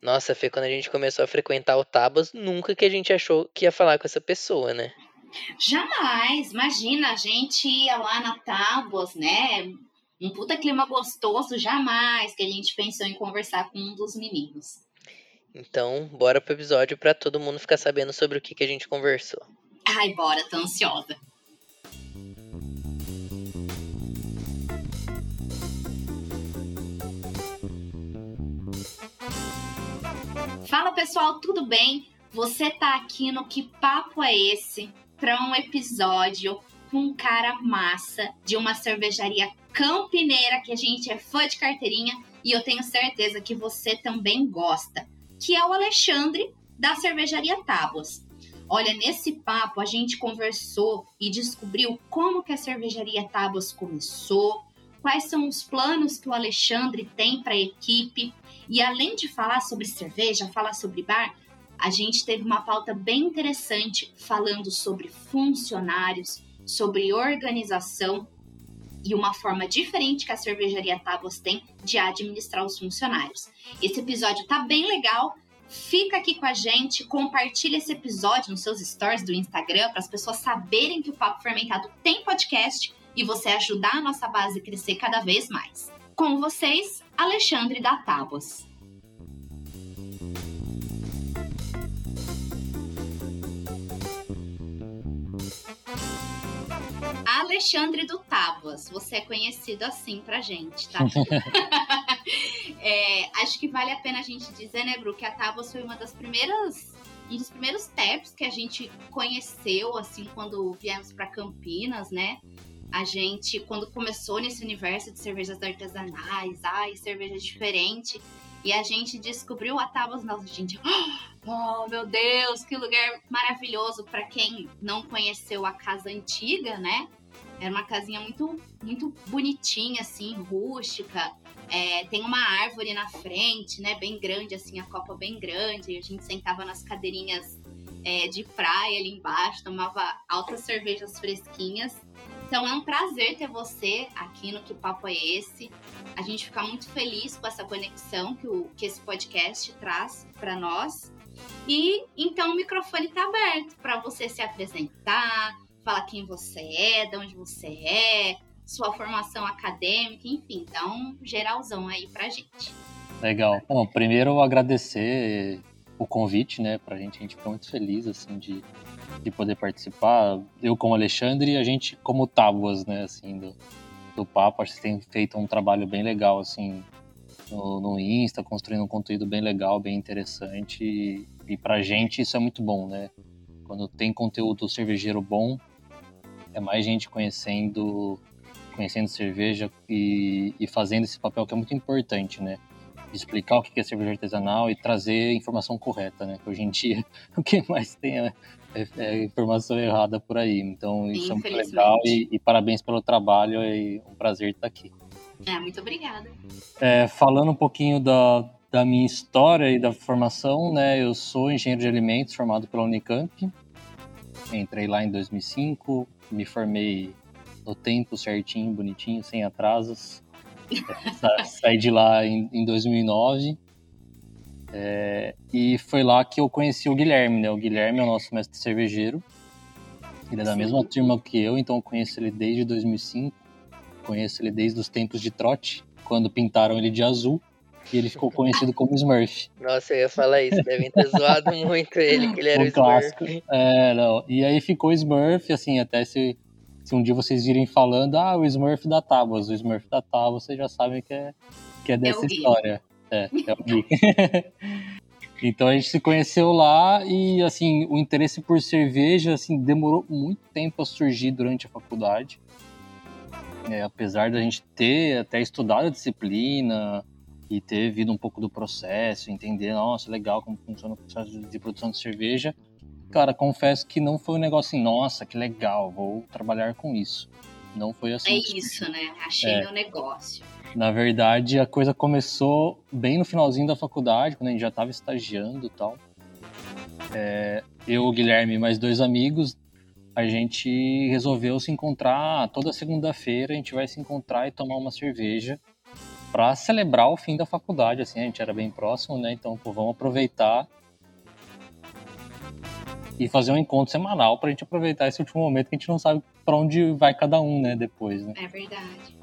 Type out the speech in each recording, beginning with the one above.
Nossa, Fê, quando a gente começou a frequentar o Tabas, nunca que a gente achou que ia falar com essa pessoa, né? Jamais, imagina, a gente ia lá na Tábuas, né? Um puta clima gostoso, jamais que a gente pensou em conversar com um dos meninos. Então, bora pro episódio para todo mundo ficar sabendo sobre o que, que a gente conversou. Ai, bora, tô ansiosa. Fala pessoal, tudo bem? Você tá aqui no Que Papo é Esse? Para um episódio com um cara massa de uma cervejaria campineira que a gente é fã de carteirinha e eu tenho certeza que você também gosta, que é o Alexandre da cervejaria Tábuas. Olha, nesse papo a gente conversou e descobriu como que a cervejaria Tábuas começou, quais são os planos que o Alexandre tem para a equipe. E além de falar sobre cerveja, falar sobre bar, a gente teve uma pauta bem interessante falando sobre funcionários, sobre organização e uma forma diferente que a cervejaria Tábuas tem de administrar os funcionários. Esse episódio tá bem legal. Fica aqui com a gente, compartilha esse episódio nos seus stories do Instagram para as pessoas saberem que o Papo Fermentado tem podcast e você ajudar a nossa base a crescer cada vez mais. Com vocês, Alexandre da Tábuas. Alexandre do Tábuas, você é conhecido assim pra gente, tá? é, acho que vale a pena a gente dizer, né, Bru, que a Tábuas foi uma das primeiras um dos primeiros taps que a gente conheceu assim quando viemos para Campinas, né? A gente, quando começou nesse universo de cervejas artesanais, ai, cerveja diferente, e a gente descobriu a Tábuas Nossa, gente, oh meu Deus, que lugar maravilhoso para quem não conheceu a casa antiga, né? Era uma casinha muito, muito bonitinha, assim, rústica. É, tem uma árvore na frente, né? Bem grande, assim, a copa bem grande. A gente sentava nas cadeirinhas é, de praia ali embaixo, tomava altas cervejas fresquinhas. Então é um prazer ter você aqui no Que Papo é Esse. A gente fica muito feliz com essa conexão que, o, que esse podcast traz para nós. E então o microfone está aberto para você se apresentar, falar quem você é, de onde você é, sua formação acadêmica, enfim, então geralzão aí pra gente. Legal. Bom, primeiro agradecer o convite, né, pra gente, a gente fica muito feliz, assim, de de poder participar. Eu como Alexandre e a gente como Tábuas, né, assim, do, do papo. Acho que tem feito um trabalho bem legal, assim, no, no Insta, construindo um conteúdo bem legal, bem interessante. E, e pra gente isso é muito bom, né? Quando tem conteúdo cervejeiro bom, é mais gente conhecendo conhecendo cerveja e, e fazendo esse papel que é muito importante, né? Explicar o que é cerveja artesanal e trazer informação correta, né? Que hoje em dia o que mais tem é é, é, informação errada por aí. Então isso é muito legal e, e, parabéns pelo trabalho e um prazer estar aqui. É, muito obrigada. É, falando um pouquinho da, da minha história e da formação, né? Eu sou engenheiro de alimentos formado pela Unicamp. Entrei lá em 2005, me formei no tempo certinho, bonitinho, sem atrasos. Saí de lá em, em 2009. É, e foi lá que eu conheci o Guilherme, né? O Guilherme é o nosso mestre cervejeiro. Ele é da Sim. mesma turma que eu, então eu conheço ele desde 2005. Conheço ele desde os tempos de trote, quando pintaram ele de azul. E ele ficou conhecido como Smurf. Nossa, eu ia falar isso. Devem ter zoado muito ele, que ele era o, o clássico. É, não. E aí ficou Smurf, assim, até se, se um dia vocês virem falando, ah, o Smurf da Tábuas, o Smurf da Tábuas, vocês já sabem que é, que é dessa história. É, é o Gui. então a gente se conheceu lá e assim, o interesse por cerveja assim demorou muito tempo a surgir durante a faculdade. É, apesar da gente ter até estudado a disciplina e ter vindo um pouco do processo, entender, nossa, legal como funciona o processo de produção de cerveja, cara, confesso que não foi um negócio assim, nossa, que legal, vou trabalhar com isso. Não foi assim. É isso, né? Achei é. meu negócio. Na verdade, a coisa começou bem no finalzinho da faculdade, quando a gente já estava estagiando e tal. É, eu, o Guilherme e mais dois amigos, a gente resolveu se encontrar toda segunda-feira. A gente vai se encontrar e tomar uma cerveja para celebrar o fim da faculdade, assim, a gente era bem próximo, né? Então, pô, vamos aproveitar e fazer um encontro semanal pra gente aproveitar esse último momento que a gente não sabe para onde vai cada um, né, depois, né? É verdade.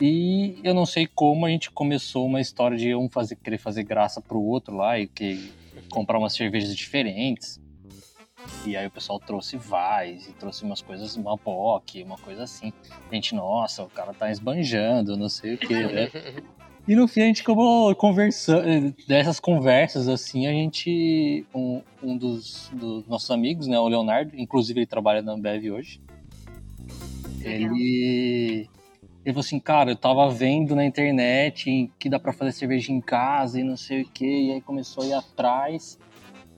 E eu não sei como a gente começou uma história de um fazer, querer fazer graça pro outro lá e que comprar umas cervejas diferentes. E aí o pessoal trouxe Vais e trouxe umas coisas, uma POC, uma coisa assim. A gente, nossa, o cara tá esbanjando, não sei o que, né? E no fim a gente acabou conversando, dessas conversas assim, a gente, um, um dos, dos, nossos amigos, né, o Leonardo, inclusive ele trabalha na Ambev hoje, Legal. ele, ele falou assim, cara, eu tava vendo na internet que dá pra fazer cerveja em casa e não sei o que, e aí começou a ir atrás,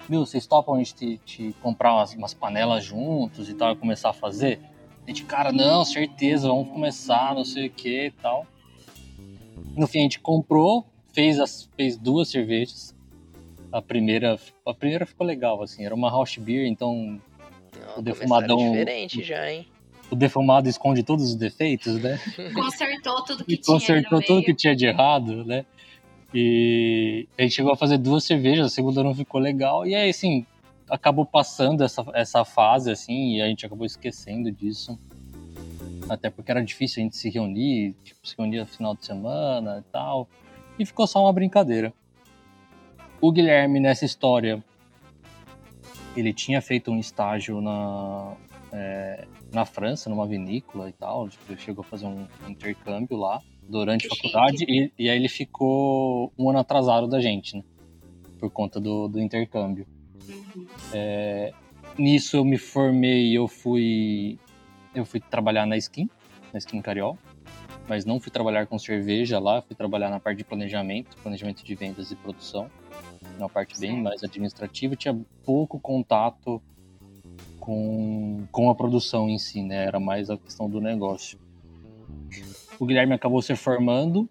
viu, vocês topam a gente te, te comprar umas, umas panelas juntos e tal, e começar a fazer? A gente, cara, não, certeza, vamos começar, não sei o que e tal. No fim, a gente comprou, fez, as, fez duas cervejas. A primeira, a primeira ficou legal, assim, era uma house beer, então Não, O defumadão- diferente já, hein? O defumado esconde todos os defeitos, né? Consertou tudo que E tinha. consertou tudo meio. que tinha de errado, né? E a gente chegou a fazer duas cervejas, a segunda não ficou legal, e aí, assim, acabou passando essa, essa fase, assim, e a gente acabou esquecendo disso. Até porque era difícil a gente se reunir, tipo, se reunir no final de semana e tal. E ficou só uma brincadeira. O Guilherme, nessa história, ele tinha feito um estágio na, é, na França, numa vinícola e tal. Tipo, ele chegou a fazer um, intercâmbio lá durante a faculdade. E, e aí ele ficou um ano atrasado da gente, né? Por conta do, do intercâmbio. Uhum. Nisso eu me formei, eu fui eu fui trabalhar na Skin, na Skin Cariol, mas não fui trabalhar com cerveja lá, fui trabalhar na parte de planejamento, planejamento de vendas e produção, uma parte bem mais administrativa, tinha pouco contato com, com a produção em si, né? Era mais a questão do negócio. O Guilherme acabou se formando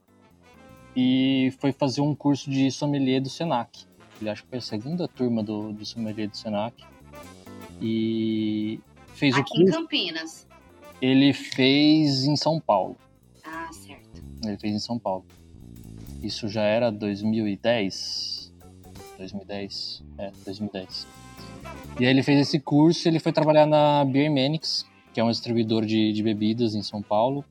e foi fazer um curso de sommelier do Senac. Ele acho que foi a segunda turma do, do sommelier do Senac. E fez o Aqui em curso. Campinas. Ele fez em São Paulo. Ah, certo. Ele fez em São Paulo. Isso já era 2010. 2010. É, 2010. E aí ele fez esse curso ele foi trabalhar na Beer Manix, que é um distribuidor de, de bebidas em São Paulo.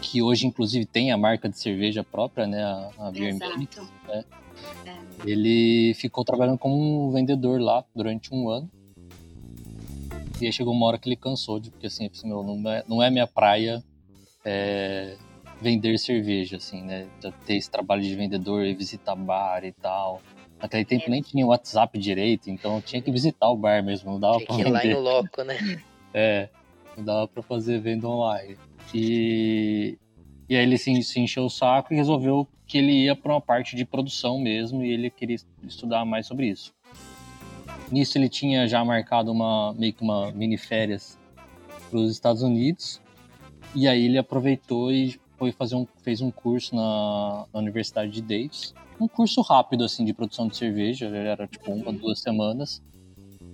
Que hoje, inclusive, tem a marca de cerveja própria, né? A, a Beer Manix. Exato. Ele ficou trabalhando como um vendedor lá durante um ano. E aí chegou uma hora que ele cansou, de, porque assim, assim, meu, não é, não é minha praia é, vender cerveja, assim, né? Ter esse trabalho de vendedor e visitar bar e tal. Naquele tempo É. nem tinha WhatsApp direito, então tinha que visitar o bar mesmo, não dava Tinha pra que ir lá no loco, né? É, não dava pra fazer venda online. E, e aí ele se, se encheu o saco e resolveu que ele ia pra uma parte de produção mesmo e ele queria estudar mais sobre isso. Nisso ele tinha já marcado uma meio que uma mini férias para os Estados Unidos e aí ele aproveitou e foi fazer um fez um curso na, na Universidade de Davis, um curso rápido assim de produção de cerveja, era tipo uma duas semanas.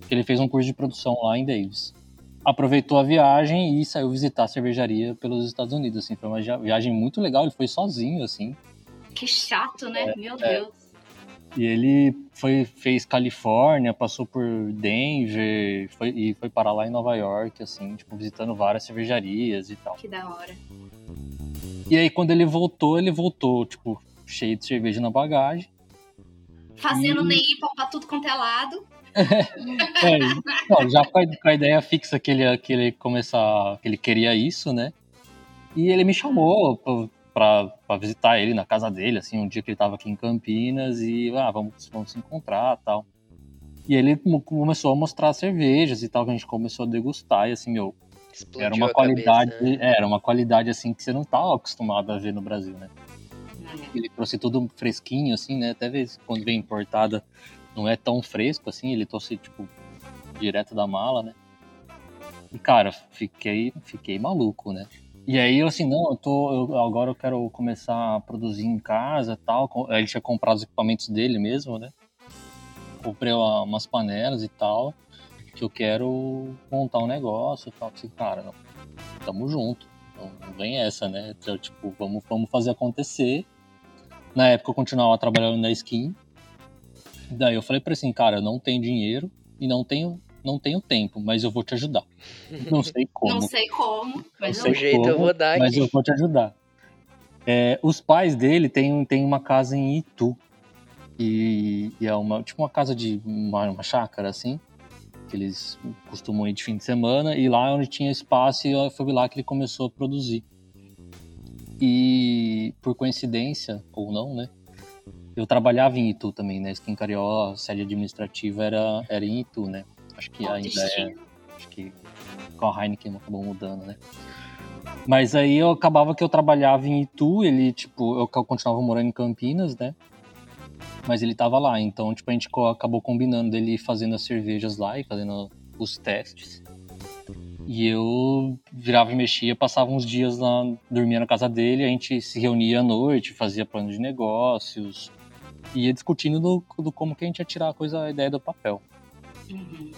Ele fez um curso de produção lá em Davis aproveitou a viagem e saiu visitar a cervejaria pelos Estados Unidos, assim, foi uma viagem muito legal, ele foi sozinho, assim, Que chato, né? É, Meu Deus. e ele foi, fez Califórnia, passou por Denver, foi, e foi parar lá em Nova York, assim, tipo, visitando várias cervejarias e tal. Que da hora. E aí, quando ele voltou, ele voltou, tipo, cheio de cerveja na bagagem, Fazendo Hum. Neipa pra tudo quanto é lado. É, não, já com a, com a ideia fixa que ele, que ele começar, que ele queria isso, né? E ele me chamou pra- pra, pra visitar ele na casa dele, assim, um dia que ele tava aqui em Campinas e, ah, vamos, vamos se encontrar tal. E ele começou a mostrar as cervejas e tal, que a gente começou a degustar e, assim, meu, Explodiu era uma qualidade, cabeça, né? era uma qualidade, assim, que você não tava acostumado a ver no Brasil, né? É. Ele trouxe tudo fresquinho, assim, né? Até vezes quando vem importada não é tão fresco, assim. Ele trouxe, tipo, direto da mala, né? E, cara, fiquei, fiquei maluco, né? E aí, eu assim, não, eu tô... eu- agora eu quero começar a produzir em casa tal. Ele tinha comprado os equipamentos dele mesmo, né? Comprei uma- umas panelas e tal. Que eu quero montar um negócio e tal. Assim, cara, não, tamo junto. Não, não vem essa, né? Então, tipo, vamos, vamos fazer acontecer. Na época eu continuava trabalhando na skin. Daí eu falei pra ele assim, cara, eu não tenho dinheiro e não tenho, não tenho tempo, mas eu vou te ajudar. Não sei como. Não sei como, mas Não jeito eu vou dar mas aqui. eu vou te ajudar. É, os pais dele têm, têm uma casa em Itu. E, e é uma, tipo uma casa de uma, uma chácara, assim. Que eles costumam ir de fim de semana. E lá onde tinha espaço, e foi lá que ele começou a produzir. E por coincidência, ou não, né? Eu trabalhava em Itu também, né? Skin Cariola, a sede administrativa era, era em Itu, né? Acho que ainda é acho que com a Heineken acabou mudando, né? Mas aí eu acabava que eu trabalhava em Itu, ele, tipo, eu continuava morando em Campinas, né? Mas ele tava lá, então, tipo, a gente acabou combinando dele fazendo as cervejas lá e fazendo os testes. E eu virava e mexia, passava uns dias lá, dormia na casa dele, a gente se reunia à noite, fazia plano de negócios, ia discutindo do, do como que a gente ia tirar a coisa, a ideia do papel. Uhum.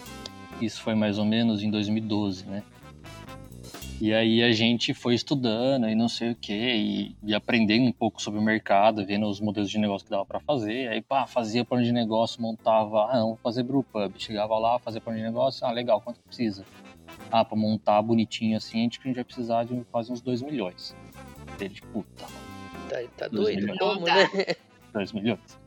Isso foi mais ou menos em 2012, né? E aí a gente foi estudando e não sei o que, e, e aprendendo um pouco sobre o mercado, vendo os modelos de negócio que dava para fazer. Aí, pá, fazia plano de negócio, montava, ah, não, vou fazer brewpub. Chegava lá, fazia plano de negócio, ah, legal, quanto precisa? Ah, pra montar bonitinho assim, a gente, vai precisar de quase uns 2 milhões. Ele, puta, Tá, tá Dois doido? milhões. Como, né? 2 milhões.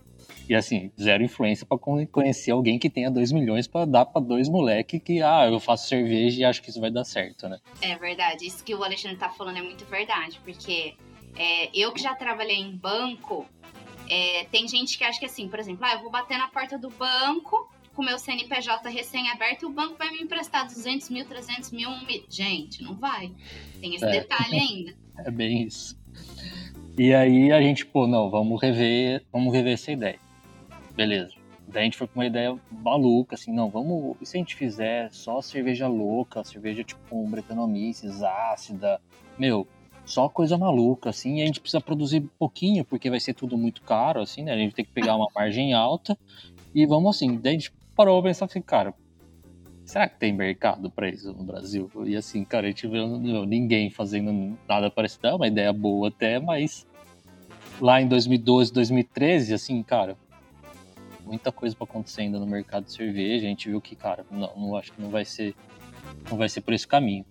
E assim, zero influência pra con- conhecer alguém que tenha 2 milhões pra dar pra dois moleque que, ah, eu faço cerveja e acho que isso vai dar certo, né? É verdade, isso que o Alexandre tá falando é muito verdade, porque é, eu que já trabalhei em banco, é, tem gente que acha que assim, por exemplo, ah, eu vou bater na porta do banco com meu CNPJ recém-aberto e o banco vai me emprestar 200 mil, 300 mil, um mil. Gente, não vai. Tem esse É. detalhe ainda. É bem isso. E aí a gente, pô, não, vamos rever, vamos rever essa ideia. Beleza. Daí a gente foi com uma ideia maluca, assim, não, vamos. E se a gente fizer só cerveja louca, cerveja tipo com Brettanomyces, ácida, meu, só coisa maluca, assim, e a gente precisa produzir pouquinho, porque vai ser tudo muito caro, assim, né? A gente tem que pegar uma margem alta e vamos assim. Daí a gente parou pra pensar assim, cara, será que tem mercado pra isso no Brasil? E assim, cara, a gente viu meu, ninguém fazendo nada parecido, é uma ideia boa até, mas lá em 2012, 2013, assim, cara, muita coisa pra acontecer ainda no mercado de cerveja, a gente viu que, cara, não, não acho que não vai ser não vai ser por esse caminho.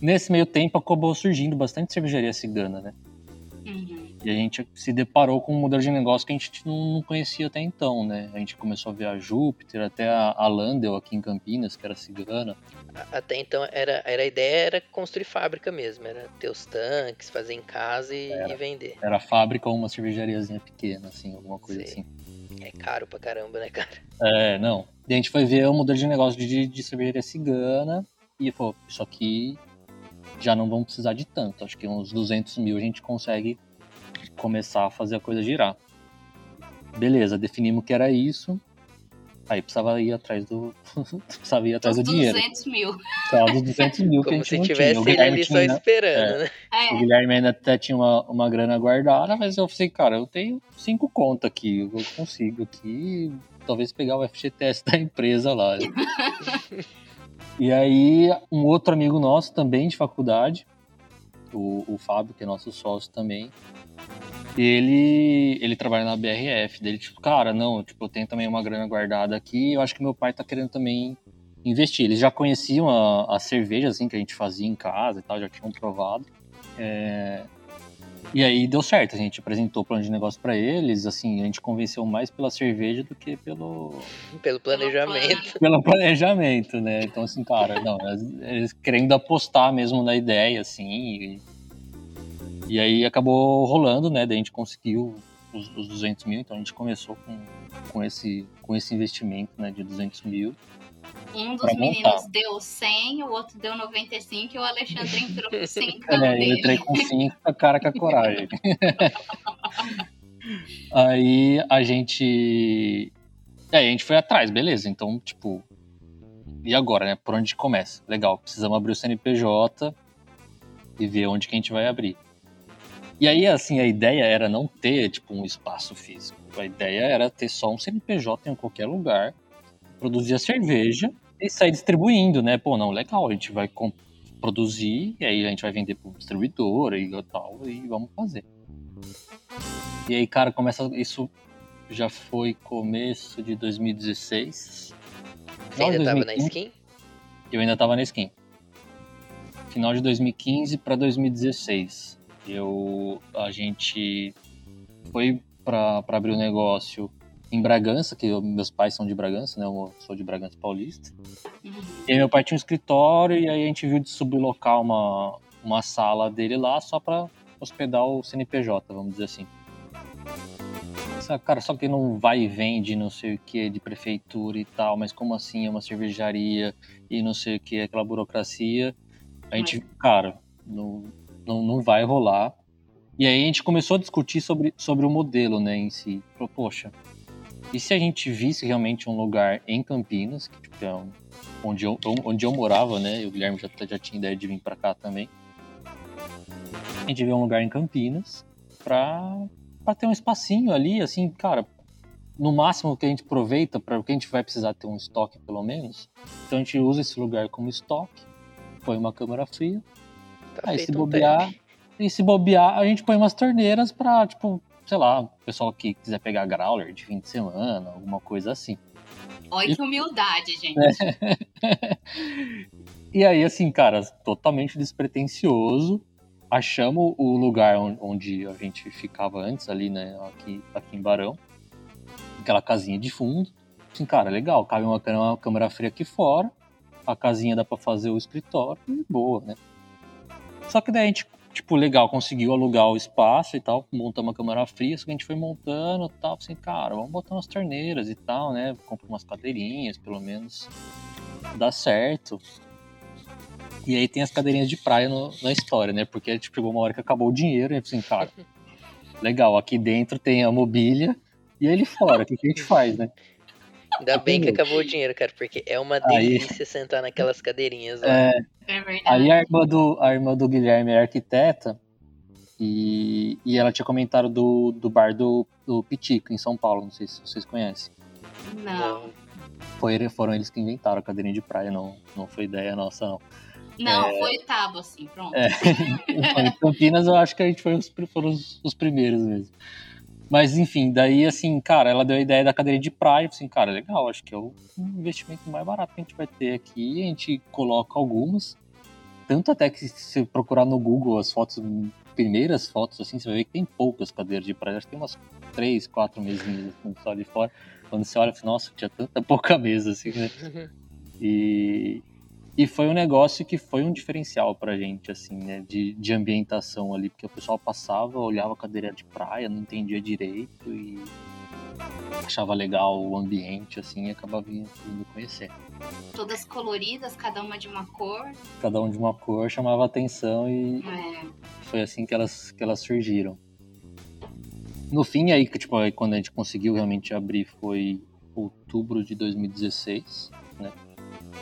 Nesse meio tempo acabou surgindo bastante cervejaria cigana, né? Uhum. E a gente se deparou com um modelo de negócio que a gente não não conhecia até então, né? A gente começou a ver a Júpiter, até a, a Landel aqui em Campinas, que era cigana. Até então era, era a ideia era construir fábrica mesmo, era ter os tanques, fazer em casa e, e vender. Era fábrica ou uma cervejariazinha pequena, assim, alguma coisa Sei. assim. É caro pra caramba, né, cara? É, não. E a gente foi ver o modelo de negócio de, de cervejaria cigana e falou, isso aqui já não vamos precisar de tanto. Acho que uns 200 mil a gente consegue começar a fazer a coisa girar. Beleza, definimos que era isso. Aí precisava ir atrás do. precisava ir atrás do dinheiro. 200 mil. Precisava dos 200 mil que a Como gente se não tivesse tinha. O ele só tinha, esperando, é. né? É, o Guilherme ainda até tinha uma, uma grana guardada, mas eu falei, cara, eu tenho cinco contas aqui, eu consigo aqui, talvez pegar o FGTS da empresa lá. e aí, um outro amigo nosso também de faculdade, o, o Fábio, que é nosso sócio também, ele, ele trabalha na BRF, dele tipo, cara, não, tipo, eu tenho também uma grana guardada aqui, eu acho que meu pai tá querendo também investir. Eles já conheciam a, a cerveja, assim, que a gente fazia em casa e tal, já tinham provado. É, e aí deu certo, a gente apresentou o plano de negócio para eles, assim, a gente convenceu mais pela cerveja do que pelo, Pelo planejamento. pelo planejamento, né? Então, assim, cara, não, eles, eles querendo apostar mesmo na ideia, assim, e, e aí acabou rolando, né? Daí a gente conseguiu os, os 200 mil, então a gente começou com, com, esse, com esse investimento, né, de 200 mil. um dos montar. meninos deu 100, o outro deu 95 e o Alexandre entrou com 100 É, eu entrei com 5 com a cara com a coragem. aí a gente. É, a gente foi atrás, beleza. Então, tipo. E agora, né? Por onde começa? Legal, precisamos abrir o CNPJ e ver onde que a gente vai abrir. E aí, assim, a ideia era não ter, tipo, um espaço físico. A ideia era ter só um CNPJ em qualquer lugar, produzir a cerveja e sair distribuindo, né? Pô, não, legal, a gente vai produzir e aí a gente vai vender para distribuidor e tal, e vamos fazer. E aí, cara, começa. Isso já foi começo de 2016. Você ainda tava na skin? Eu ainda tava na skin. Final de 2015 para 2016. Eu, a gente foi para abrir o um negócio em Bragança, que eu, meus pais são de Bragança, né? Eu sou de Bragança Paulista. E aí meu pai tinha um escritório e aí a gente viu de sublocar uma, uma sala dele lá só para hospedar o CNPJ, vamos dizer assim. Cara, só que não vai e vende não sei o que de prefeitura e tal, mas como assim é uma cervejaria e não sei o que, aquela burocracia. A gente, cara, não, não, não vai rolar. E aí a gente começou a discutir sobre, sobre o modelo, né, em si. Falou, poxa, e se a gente visse realmente um lugar em Campinas, que tipo, é onde, eu, onde eu morava, né? E o Guilherme já, já tinha ideia de vir para cá também. A gente vê um lugar em Campinas para ter um espacinho ali, assim, cara. No máximo que a gente aproveita para que a gente vai precisar ter um estoque pelo menos. Então a gente usa esse lugar como estoque, põe uma câmera fria. Tá aí se bobear, um e se bobear, a gente põe umas torneiras para tipo sei lá, o pessoal que quiser pegar growler de fim de semana, alguma coisa assim. Olha que humildade, gente. e aí, assim, cara, totalmente despretensioso. Achamos o lugar onde a gente ficava antes, ali, né, aqui, aqui em Barão. Aquela casinha de fundo. Assim, cara, legal, cabe uma, uma câmera fria aqui fora. A casinha dá pra fazer o escritório e boa, né? Só que daí a gente tipo, legal, conseguiu alugar o espaço e tal, montar uma câmara fria, só que a gente foi montando e tal, assim, cara, vamos botar umas torneiras e tal, né? Compra umas cadeirinhas, pelo menos dá certo. E aí tem as cadeirinhas de praia no, na história, né? Porque tipo, chegou uma hora que acabou o dinheiro e assim, cara, legal, aqui dentro tem a mobília e ali fora, o que, que a gente faz, né? Ainda bem que acabou o dinheiro, cara, porque é uma delícia aí, sentar naquelas cadeirinhas lá. É, é aí a irmã, do, a irmã do Guilherme é arquiteta e, e ela tinha comentado do, do bar do, do Pitico, em São Paulo, não sei se vocês conhecem. Não. Foi, foram eles que inventaram a cadeirinha de praia, não, não foi ideia nossa, não. Não, é... foi Tabo, assim, pronto. É. em Campinas eu acho que a gente foi os, foram os, os primeiros mesmo. Mas enfim, daí assim, cara, ela deu a ideia da cadeira de praia, assim, cara, legal, acho que é o investimento mais barato que a gente vai ter aqui. A gente coloca algumas, tanto até que se procurar no Google as fotos, primeiras fotos, assim, você vai ver que tem poucas cadeiras de praia, acho que tem umas três, quatro mesinhas assim, só de fora. Quando você olha, nossa, tinha tanta pouca mesa, assim, né? E, e foi um negócio que foi um diferencial pra gente, assim, né? De, de ambientação ali, porque o pessoal passava, olhava a cadeira de praia, não entendia direito e achava legal o ambiente, assim, e acabava vindo, vindo conhecer. Todas coloridas, cada uma de uma cor. Cada uma de uma cor chamava atenção e é. foi assim que elas, que elas surgiram. No fim, aí, tipo, aí, quando a gente conseguiu realmente abrir foi outubro de 2016, né?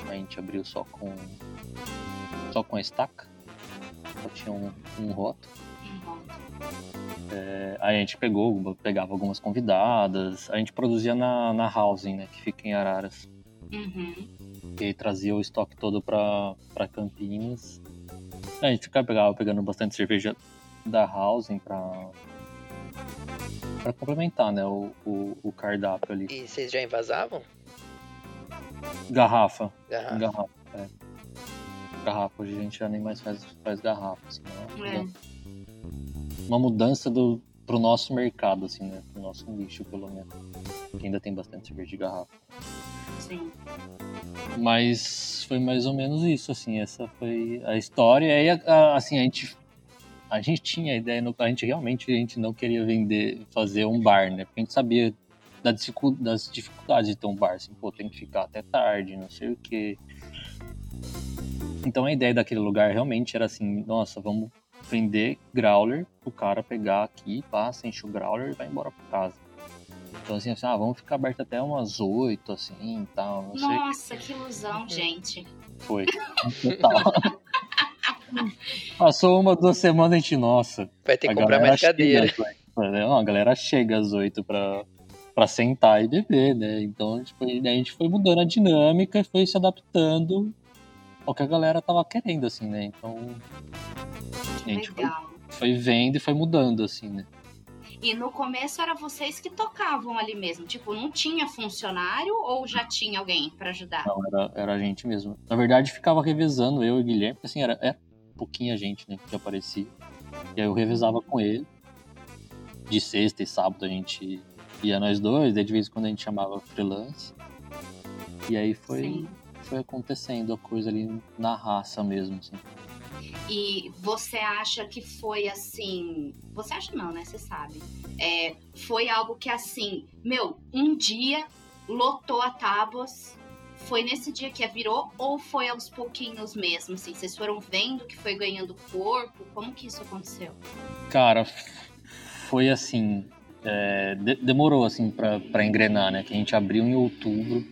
A gente abriu só com só com a estaca. Só tinha um, um roto. É, aí a gente pegou, pegava algumas convidadas. A gente produzia na, na Housing, né? Que fica em Araras. Uhum. E trazia o estoque todo para Campinas. A gente ficava pegava, pegando bastante cerveja da Housing para para complementar, né, o, o, o, cardápio ali. E vocês já invasavam? Garrafa. Garrafa. Garrafa, é. Garrafa, hoje a gente já nem mais faz, faz garrafa. Assim, né? é. Uma mudança do, pro nosso mercado, assim, né? Pro nosso nicho, pelo menos. Que ainda tem bastante cerveja de garrafa. Sim. Mas foi mais ou menos isso, assim, essa foi a história. E aí, assim, a gente a gente tinha a ideia, a gente realmente a gente não queria vender, fazer um bar, né? Porque a gente sabia das dificuldades de ter um bar, assim, pô, tem que ficar até tarde, não sei o quê. Então a ideia daquele lugar realmente era assim, nossa, vamos vender growler pro cara pegar aqui, passa, enche o growler e vai embora pra casa. Então assim, assim ah, vamos ficar aberto até umas oito, assim, e tal, não sei. Nossa, que ilusão, gente. Foi. Total. Passou uma, duas semanas a gente, nossa. Vai ter que comprar mais cadeira. Chega, a galera chega às oito pra, para sentar e beber, né? Então tipo, a gente foi mudando a dinâmica e foi se adaptando ao que a galera tava querendo, assim, né? Então a gente foi, foi, vendo e foi mudando, assim, né? E no começo era vocês que tocavam ali mesmo? Tipo, não tinha funcionário ou já tinha alguém para ajudar? Não, era, era a gente mesmo. Na verdade, ficava revezando eu e o Guilherme, porque assim, era, é pouquinha gente, né, que aparecia. E aí eu revezava com ele. De sexta e sábado a gente ia nós dois, de vez em quando a gente chamava freelance. E aí foi, foi acontecendo a coisa ali na raça mesmo, assim. E você acha que foi assim. Você acha não, né? Você sabe. É, foi algo que assim, meu, um dia lotou a tábuas. Foi nesse dia que a virou ou foi aos pouquinhos mesmo? Assim, vocês foram vendo que foi ganhando corpo? Como que isso aconteceu? Cara, foi assim. É, de, demorou assim para engrenar, né? Que a gente abriu em outubro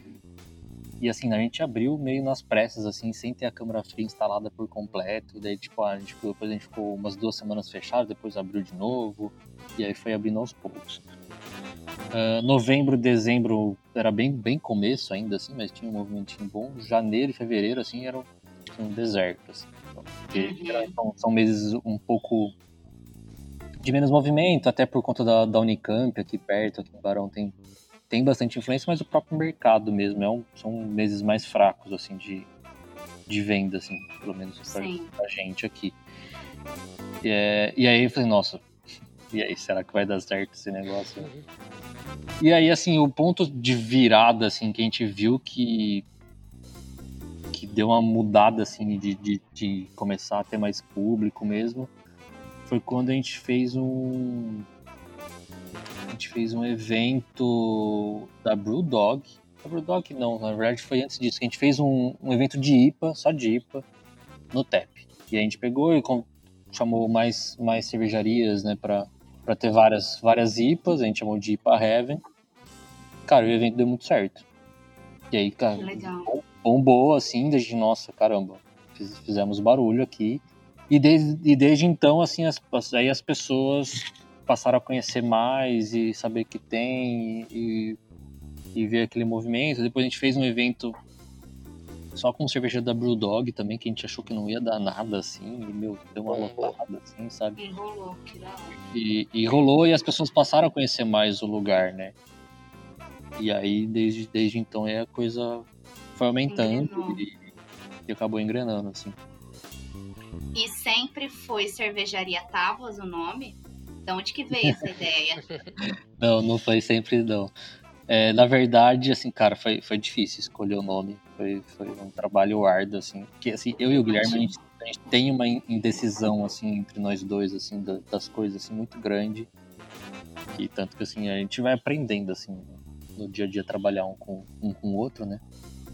e assim, a gente abriu meio nas pressas, assim, sem ter a câmera fria instalada por completo. Daí, tipo, a gente, depois a gente ficou umas duas semanas fechado, depois abriu de novo. E aí foi abrindo aos poucos. Uh, novembro, dezembro era bem, bem começo ainda, assim, mas tinha um movimentinho bom. Janeiro e fevereiro, assim, era um deserto, assim. Porque uhum. são, são meses um pouco de menos movimento, até por conta da, da Unicamp aqui perto, aqui no Barão tem tem bastante influência, mas o próprio mercado mesmo é um, são meses mais fracos assim de, de venda, assim, pelo menos pra, pra gente aqui. E, é, e aí eu falei, nossa, e aí, será que vai dar certo esse negócio? E aí, assim, o ponto de virada, assim, que a gente viu que que deu uma mudada, assim, de, de, de começar a ter mais público mesmo, foi quando a gente fez um, gente fez um evento da Brewdog. A Brewdog não, na verdade foi antes disso. A gente fez um, um evento de IPA, só de IPA, no TEP. E a gente pegou e chamou mais, mais cervejarias, né, pra, pra ter várias, várias IPAs. A gente chamou de IPA Heaven. Cara, o evento deu muito certo. E aí, cara, bombou assim, desde, nossa, caramba, fizemos barulho aqui. E desde, e desde então, assim, as, aí as pessoas passaram a conhecer mais e saber que tem e, e ver aquele movimento. Depois a gente fez um evento só com cerveja da Brewdog também, que a gente achou que não ia dar nada assim, e meu, deu uma lotada assim, sabe? E rolou, que da e, e rolou e as pessoas passaram a conhecer mais o lugar, né? E aí, desde, desde então, é a coisa foi aumentando e, e, acabou engrenando, assim. E sempre foi Cervejaria Távoas o nome? De onde que veio essa ideia? não, não foi sempre não. É, na verdade, assim, cara, foi, foi difícil escolher o nome. Foi, foi um trabalho árduo, assim. Porque, assim, eu e o Guilherme, a gente, a gente tem uma indecisão, assim, entre nós dois, assim, das coisas, assim, muito grande. E tanto que, assim, a gente vai aprendendo, assim, no dia a dia, trabalhar um com, um com o outro, né?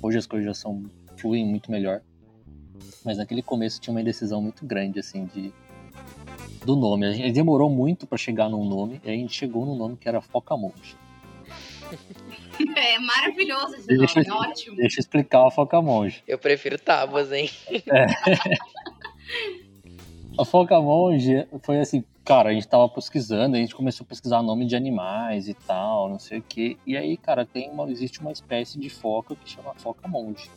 Hoje as coisas já são, fluem muito melhor. Mas naquele começo tinha uma indecisão muito grande, assim, de do nome. A gente demorou muito para chegar num nome, e a gente chegou num nome que era Foca Monge. É maravilhoso esse deixa, nome, é ótimo. Deixa eu explicar o Foca Monge. Eu prefiro tábuas, hein? É. A Foca Monge foi assim, cara, a gente tava pesquisando, a gente começou a pesquisar nome de animais e tal, não sei o que. E aí, cara, tem uma, existe uma espécie de foca que chama Foca Monge.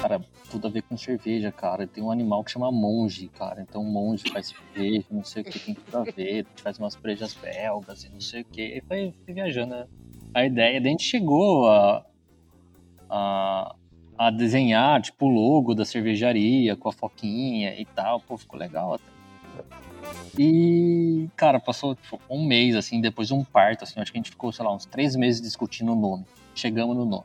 Cara, tudo a ver com cerveja, cara. Tem um animal que chama monge, cara. Então monge faz cerveja, não sei o que, tem tudo a ver. Faz umas prejas belgas e não sei o que. E foi, foi viajando né? a ideia. Daí a gente chegou a, a, a desenhar, tipo, o logo da cervejaria com a foquinha e tal. Pô, ficou legal até. E, cara, passou tipo, um mês, assim, depois de um parto, assim, acho que a gente ficou, sei lá, uns três meses discutindo o nome. Chegamos no nome.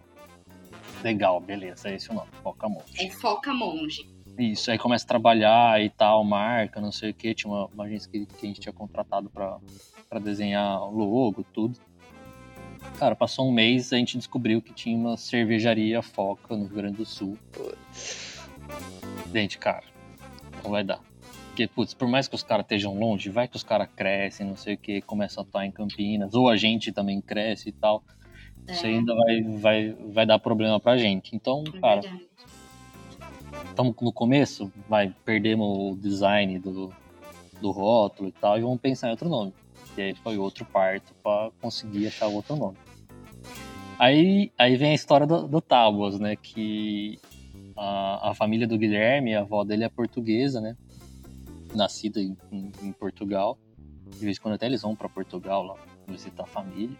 Legal, beleza, é esse o nome, Foca Monge. É Foca Monge. Isso, aí começa a trabalhar e tal, marca, não sei o que. Tinha uma, uma agência que, que a gente tinha contratado para desenhar o logo, tudo. Cara, passou um mês, a gente descobriu que tinha uma cervejaria Foca no Rio Grande do Sul. Putz. Gente, cara, não vai dar. Porque, putz, por mais que os caras estejam longe, vai que os caras crescem, não sei o que, começam a atuar em Campinas, ou a gente também cresce e tal. É. Isso ainda vai, vai, vai dar problema pra gente. Então, é cara, estamos no começo, vai, perdemos o design do, do rótulo e tal, e vamos pensar em outro nome. E aí foi outro parto para conseguir achar outro nome. Aí, aí vem a história do, do Tábuas, né? Que a, a família do Guilherme, a avó dele é portuguesa, né? Nascida em, em, em Portugal. De vez em quando até eles vão para Portugal lá visitar a família.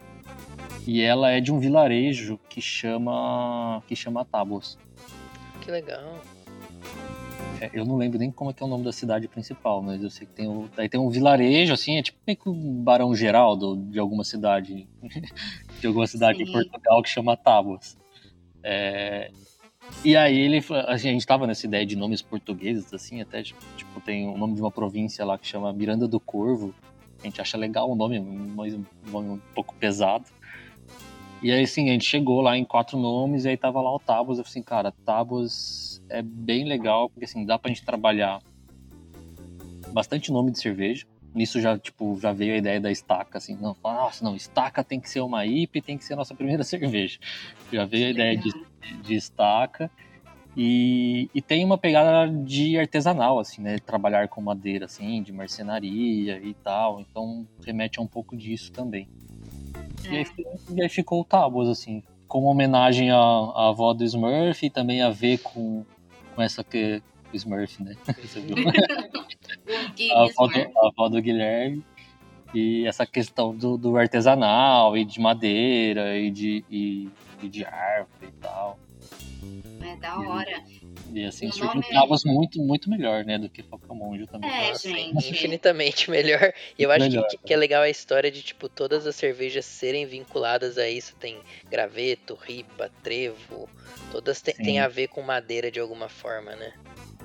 E ela é de um vilarejo que chama que chama Tábuas. Que legal. É, eu não lembro nem como é que é o nome da cidade principal, mas eu sei que tem o, aí tem um vilarejo assim, é tipo meio que um Barão Geraldo de alguma cidade de alguma cidade Sim. em Portugal que chama Tábuas. É, e aí ele, a gente tava nessa ideia de nomes portugueses, assim, até tipo, tem o nome de uma província lá que chama Miranda do Corvo. A gente acha legal o nome, mas um nome um pouco pesado. E aí, assim, a gente chegou lá em quatro nomes e aí tava lá o Tabos. Eu falei assim, cara, Tabos é bem legal, porque assim, dá pra gente trabalhar bastante nome de cerveja. Nisso já, tipo, já veio a ideia da estaca, assim, não, nossa, não, estaca tem que ser uma IP, tem que ser a nossa primeira cerveja. Já veio a ideia de, de estaca. E, e, tem uma pegada de artesanal, assim, né? Trabalhar com madeira, assim, de marcenaria e tal. Então remete a um pouco disso também. É. E, aí, e, aí, ficou o Tábuas, assim, como homenagem à, à avó do Smurf e também a ver com, com essa que. Smurf, né? Você viu? a, avó do, a avó do Guilherme. E essa questão do, do artesanal e de madeira e de, e, e de árvore e tal. É da hora. E, assim, surgiu Tábuas é... muito, muito melhor, né, do que Focamonjo também. É, gente. Infinitamente melhor. E eu acho melhor, que, que, é legal a história de, tipo, todas as cervejas serem vinculadas a isso. Tem graveto, ripa, trevo, todas têm a ver com madeira de alguma forma, né?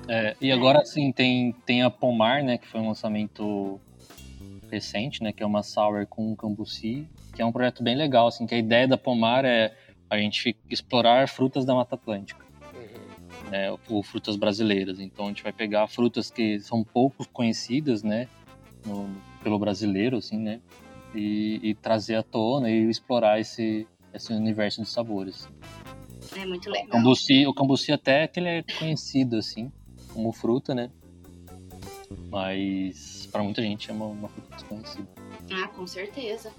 É, e agora, assim, tem, tem a Pomar, né, que foi um lançamento recente, né, que é uma sour com cambuci, que é um projeto bem legal, assim, que a ideia da Pomar é a gente explorar frutas da Mata Atlântica né, ou frutas brasileiras. Então a gente vai pegar frutas que são pouco conhecidas, né, no, pelo brasileiro, assim, né, e, e, trazer à tona e explorar esse, esse universo de sabores. É muito legal. O cambuci, o cambuci até que ele é conhecido, assim, como fruta, né, mas para muita gente é uma, uma fruta desconhecida. Ah, com certeza.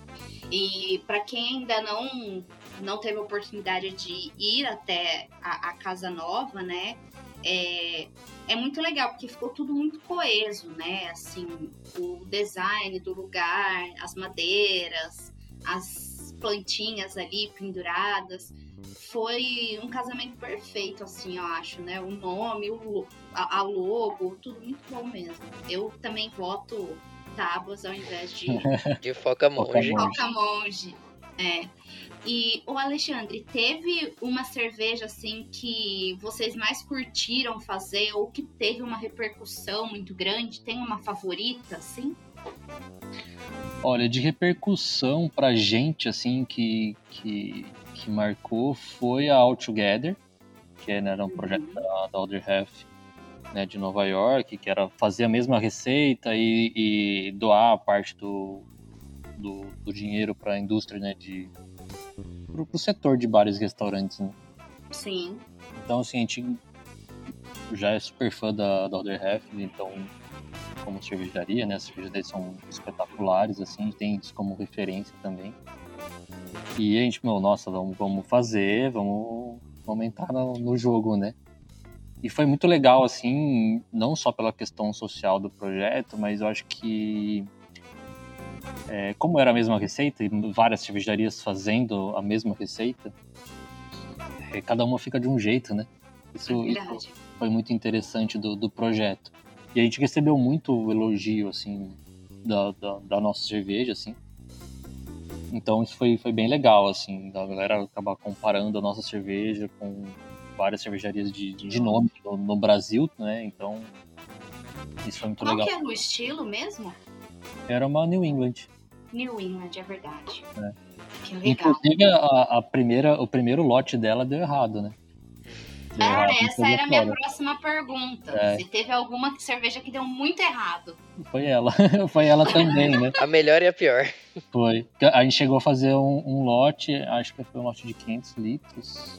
E para quem ainda não não teve oportunidade de ir até a, a casa nova, né? É, é muito legal porque ficou tudo muito coeso, né? Assim, o design do lugar, as madeiras, as plantinhas ali penduradas. Foi um casamento perfeito, assim, eu acho, né? O nome, o, a, a logo, tudo muito bom mesmo. Eu também voto tábuas ao invés de. de foca monge. Foca monge. É. E o Alexandre, teve uma cerveja assim que vocês mais curtiram fazer ou que teve uma repercussão muito grande? Tem uma favorita, assim? Olha, de repercussão pra gente, assim, que, que, que marcou foi a All Together, que era um projeto uhum. da, da Alder Half né, de Nova York, que era fazer a mesma receita e, e doar parte do, do, do dinheiro para a indústria né, de pro, pro setor de bares e restaurantes, né? Sim. Então, assim, a gente já é super fã da, da Other Half, então, como cervejaria, né? As cervejarias são espetaculares, assim, tem isso como referência também. E a gente, meu, nossa, vamos, vamos fazer, vamos, vamos entrar no, no jogo, né? E foi muito legal, assim, não só pela questão social do projeto, mas eu acho que é, como era a mesma receita e várias cervejarias fazendo a mesma receita, é, cada uma fica de um jeito, né? Isso, é isso foi muito interessante do, do, projeto. E a gente recebeu muito elogio, assim, da, da, da, nossa cerveja, assim. Então isso foi, foi bem legal, assim, da galera acabar comparando a nossa cerveja com várias cervejarias de, de nome no, no Brasil, né? Então isso foi muito Qual legal. Qual que é o estilo mesmo? Era uma New England. New England, é verdade. É. Inclusive, a, a, primeira, o primeiro lote dela deu errado, né? Ah, errado, essa era a minha próxima pergunta. É. Se teve alguma cerveja que deu muito errado. Foi ela. foi ela também, né? a melhor e a pior. Foi. A gente chegou a fazer um, um lote, acho que foi um lote de 500 litros.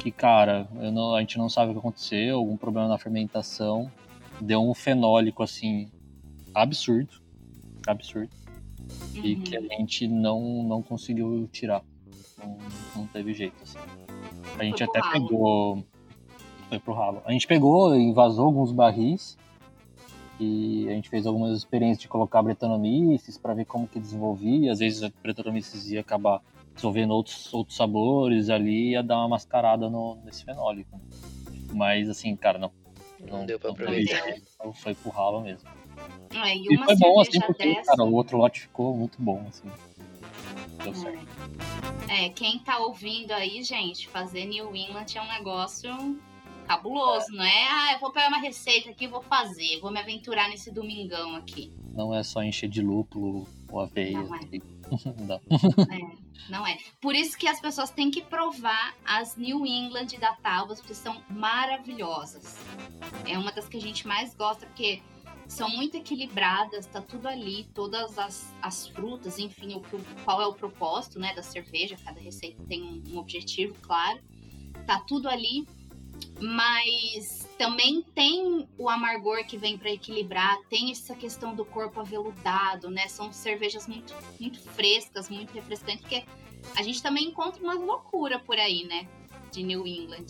Que, cara, não, a gente não sabe o que aconteceu, algum problema na fermentação. Deu um fenólico, assim, absurdo absurdo. Uhum. E que a gente não, não conseguiu tirar. Não, não teve jeito, assim. A gente até pegou. Foi pro ralo. A gente pegou e vazou alguns barris. E a gente fez algumas experiências de colocar Brettanomyces para ver como que desenvolvia. Às vezes a Brettanomyces ia acabar desenvolvendo outros, outros sabores ali ia dar uma mascarada no, nesse fenólico. Mas assim, cara, não. Não, não deu pra aproveitar. Então foi pro ralo mesmo. É, e, e foi bom, assim, porque, dessa... cara, o outro lote ficou muito bom, assim. Deu é. certo. É, quem tá ouvindo aí, gente, fazer New England é um negócio cabuloso, é. não é? Ah, eu vou pegar uma receita aqui e vou fazer, vou me aventurar nesse domingão aqui. Não é só encher de lúpulo ou aveia. Não é. não. é. Não é. Por isso que as pessoas têm que provar as New England da Tábuas, porque são maravilhosas. É uma das que a gente mais gosta, porque são muito equilibradas, tá tudo ali, todas as, as frutas, enfim, o, qual é o propósito né, da cerveja, cada receita tem um, um objetivo claro. Tá tudo ali mas também tem o amargor que vem para equilibrar, tem essa questão do corpo aveludado, né? São cervejas muito, muito frescas, muito refrescantes, porque a gente também encontra umas loucura por aí, né? De New England.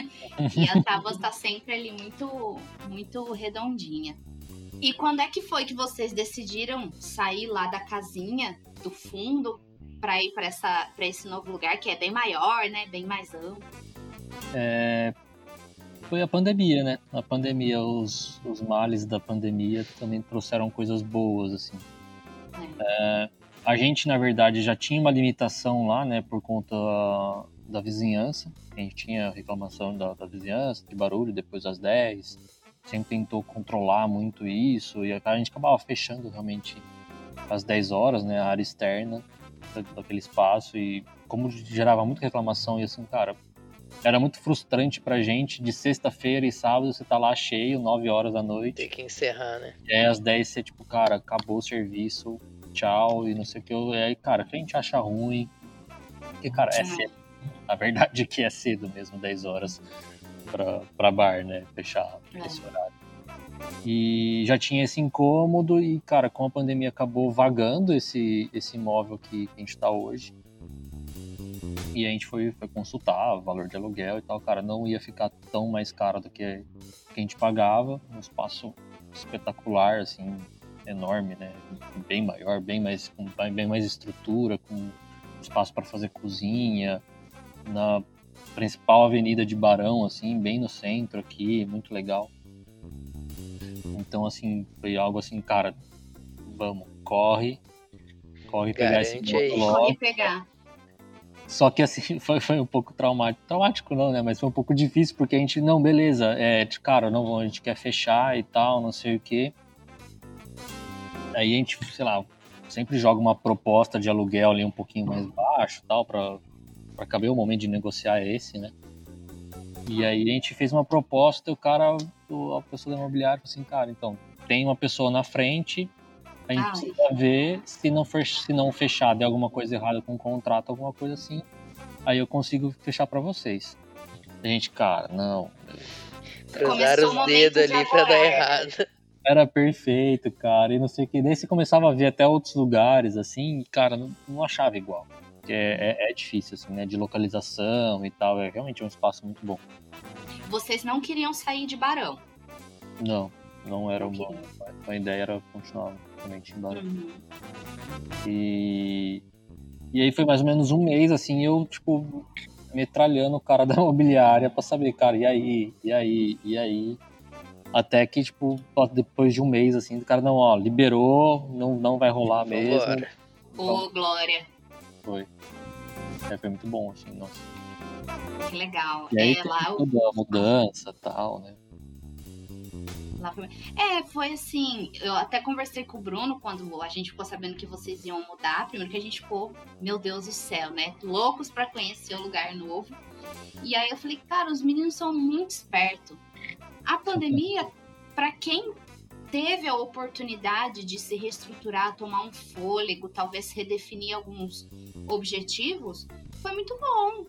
e a tábua está sempre ali muito, muito redondinha. E quando é que foi que vocês decidiram sair lá da casinha do fundo para ir para essa para esse novo lugar que é bem maior, né? Bem mais amplo? É, foi a pandemia, né? A pandemia, os, os males da pandemia também trouxeram coisas boas, assim. É. É, a gente, na verdade, já tinha uma limitação lá, né, por conta da vizinhança. A gente tinha reclamação da, da vizinhança, de barulho depois das 10. Sempre tentou controlar muito isso e a gente acabava fechando realmente às 10 horas, né, a área externa daquele espaço e como gerava muita reclamação e assim, cara, era muito frustrante pra gente de sexta-feira e sábado você tá lá cheio, 9 horas da noite. Tem que encerrar, né? E aí às 10 você, tipo, cara, acabou o serviço, tchau, e não sei o que. E aí, cara, que a gente acha ruim. Porque, cara, é cedo. A verdade é que é cedo mesmo, 10 horas pra bar, né? Fechar é. esse horário. E já tinha esse incômodo e, cara, com a pandemia acabou vagando esse, esse imóvel que, que a gente tá hoje. E a gente foi, foi consultar o valor de aluguel e tal, cara, não ia ficar tão mais caro do que, que a gente pagava, um espaço espetacular, assim, enorme, né? Bem maior, bem mais, com bem mais estrutura, com espaço para fazer cozinha, na principal avenida de Barão, assim, bem no centro aqui, muito legal. Então, assim, foi algo assim, cara, vamos, corre, corre pegar esse Corre pegar. Só que assim, foi, foi um pouco traumático. Traumático não, né? Mas foi um pouco difícil, porque a gente, não, beleza, é, cara, não, a gente quer fechar e tal, não sei o quê. Aí a gente, sei lá, sempre joga uma proposta de aluguel ali um pouquinho mais baixo tal, pra, pra caber o momento de negociar esse, né? E aí a gente fez uma proposta e o cara, a pessoa da imobiliária falou assim, cara, então, tem uma pessoa na frente, a gente ah, precisa ver se não, for, se não fechar, de alguma coisa errada com o contrato, alguma coisa assim. Aí eu consigo fechar para vocês. A gente, cara, não. Cruzaram os dedos ali pra dar errado. Era perfeito, cara. E não sei o que. Daí você começava a ver até outros lugares, assim, cara, não, não achava igual. É, é, é, difícil, assim, né? De localização e tal. É realmente um espaço muito bom. Vocês não queriam sair de Barão? Não, não era bom. A ideia era continuar realmente embora. Uhum. E, e aí foi mais ou menos um mês, assim, eu, tipo, metralhando o cara da imobiliária pra saber, cara, e aí, e aí, e aí. Até que, tipo, depois de um mês, assim, o cara, não, ó, liberou, não, não vai rolar mesmo. Ô, oh, Glória. Foi. É, foi muito bom, assim, nossa. Que legal. E aí, é, lá toda a mudança e tal, né? É, foi assim, eu até conversei com o Bruno quando a gente ficou sabendo que vocês iam mudar. Primeiro que a gente ficou, meu Deus do céu, né? Loucos para conhecer o lugar novo. E aí eu falei, cara, os meninos são muito espertos. A pandemia, para quem teve a oportunidade de se reestruturar, tomar um fôlego, talvez redefinir alguns objetivos, foi muito bom.